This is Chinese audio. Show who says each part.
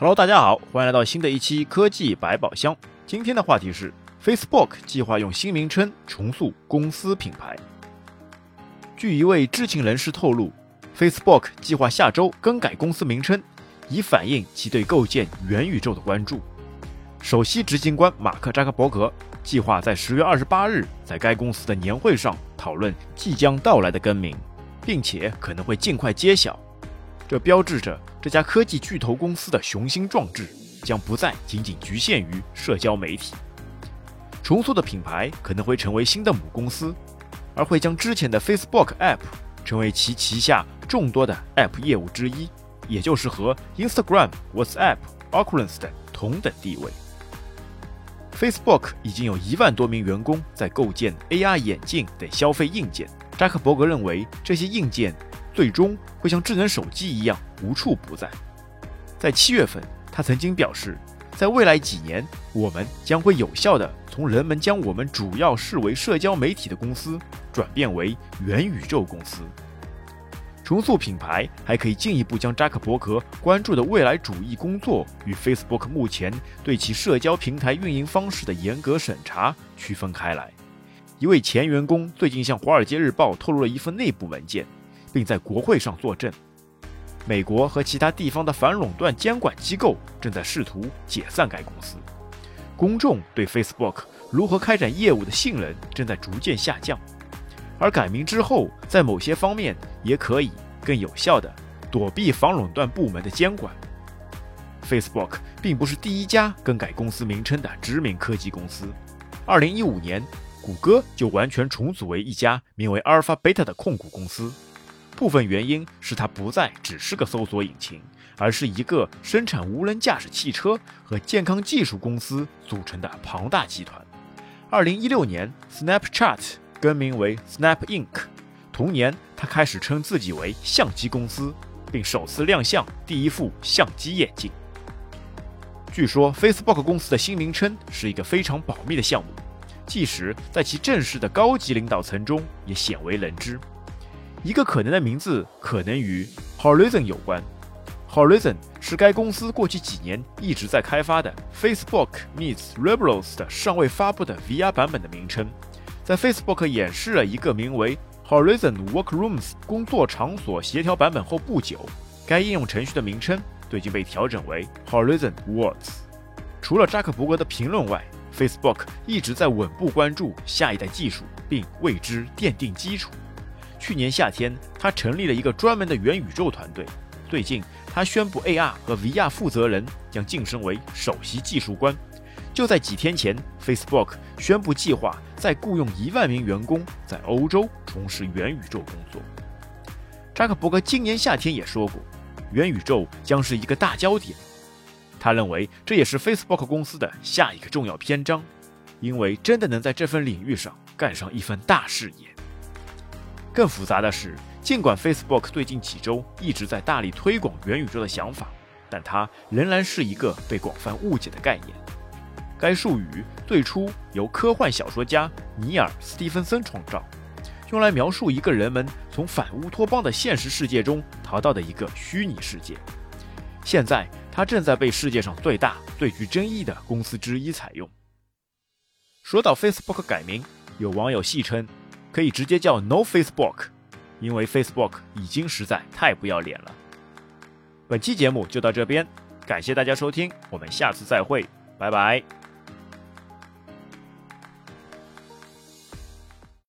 Speaker 1: Hello，大家好，欢迎来到新的一期科技百宝箱。今天的话题是 Facebook 计划用新名称重塑公司品牌。据一位知情人士透露，Facebook 计划下周更改公司名称，以反映其对构建元宇宙的关注。首席执行官马克扎克伯格计划在十月二十八日在该公司的年会上讨论即将到来的更名，并且可能会尽快揭晓。这标志着这家科技巨头公司的雄心壮志将不再仅仅局限于社交媒体。重塑的品牌可能会成为新的母公司，而会将之前的 Facebook App 成为其旗下众多的 App 业务之一，也就是和 Instagram、WhatsApp、Oculus 的同等地位。Facebook 已经有一万多名员工在构建 AR 眼镜等消费硬件。扎克伯格认为这些硬件。最终会像智能手机一样无处不在。在七月份，他曾经表示，在未来几年，我们将会有效地从人们将我们主要视为社交媒体的公司，转变为元宇宙公司。重塑品牌还可以进一步将扎克伯格关注的未来主义工作与 Facebook 目前对其社交平台运营方式的严格审查区分开来。一位前员工最近向《华尔街日报》透露了一份内部文件。并在国会上作证。美国和其他地方的反垄断监管机构正在试图解散该公司。公众对 Facebook 如何开展业务的信任正在逐渐下降，而改名之后，在某些方面也可以更有效地躲避反垄断部门的监管。Facebook 并不是第一家更改公司名称的知名科技公司。2015年，谷歌就完全重组为一家名为 Alphabeta 的控股公司。部分原因是它不再只是个搜索引擎，而是一个生产无人驾驶汽车和健康技术公司组成的庞大集团。二零一六年，Snapchat 更名为 Snap Inc。同年，他开始称自己为相机公司，并首次亮相第一副相机眼镜。据说，Facebook 公司的新名称是一个非常保密的项目，即使在其正式的高级领导层中也鲜为人知。一个可能的名字可能与 Horizon 有关。Horizon 是该公司过去几年一直在开发的 Facebook meets Rebels 的尚未发布的 VR 版本的名称。在 Facebook 演示了一个名为 Horizon Workrooms 工作场所协调版本后不久，该应用程序的名称最近被调整为 Horizon Worlds。除了扎克伯格的评论外，Facebook 一直在稳步关注下一代技术，并为之奠定基础。去年夏天，他成立了一个专门的元宇宙团队。最近，他宣布 AR 和 VR 负责人将晋升为首席技术官。就在几天前，Facebook 宣布计划再雇佣一万名员工在欧洲从事元宇宙工作。扎克伯格今年夏天也说过，元宇宙将是一个大焦点。他认为这也是 Facebook 公司的下一个重要篇章，因为真的能在这份领域上干上一番大事业。更复杂的是，尽管 Facebook 最近几周一直在大力推广元宇宙的想法，但它仍然是一个被广泛误解的概念。该术语最初由科幻小说家尼尔·斯蒂芬森创造，用来描述一个人们从反乌托邦的现实世界中逃到的一个虚拟世界。现在，它正在被世界上最大、最具争议的公司之一采用。说到 Facebook 改名，有网友戏称。可以直接叫 No Facebook，因为 Facebook 已经实在太不要脸了。本期节目就到这边，感谢大家收听，我们下次再会，拜拜。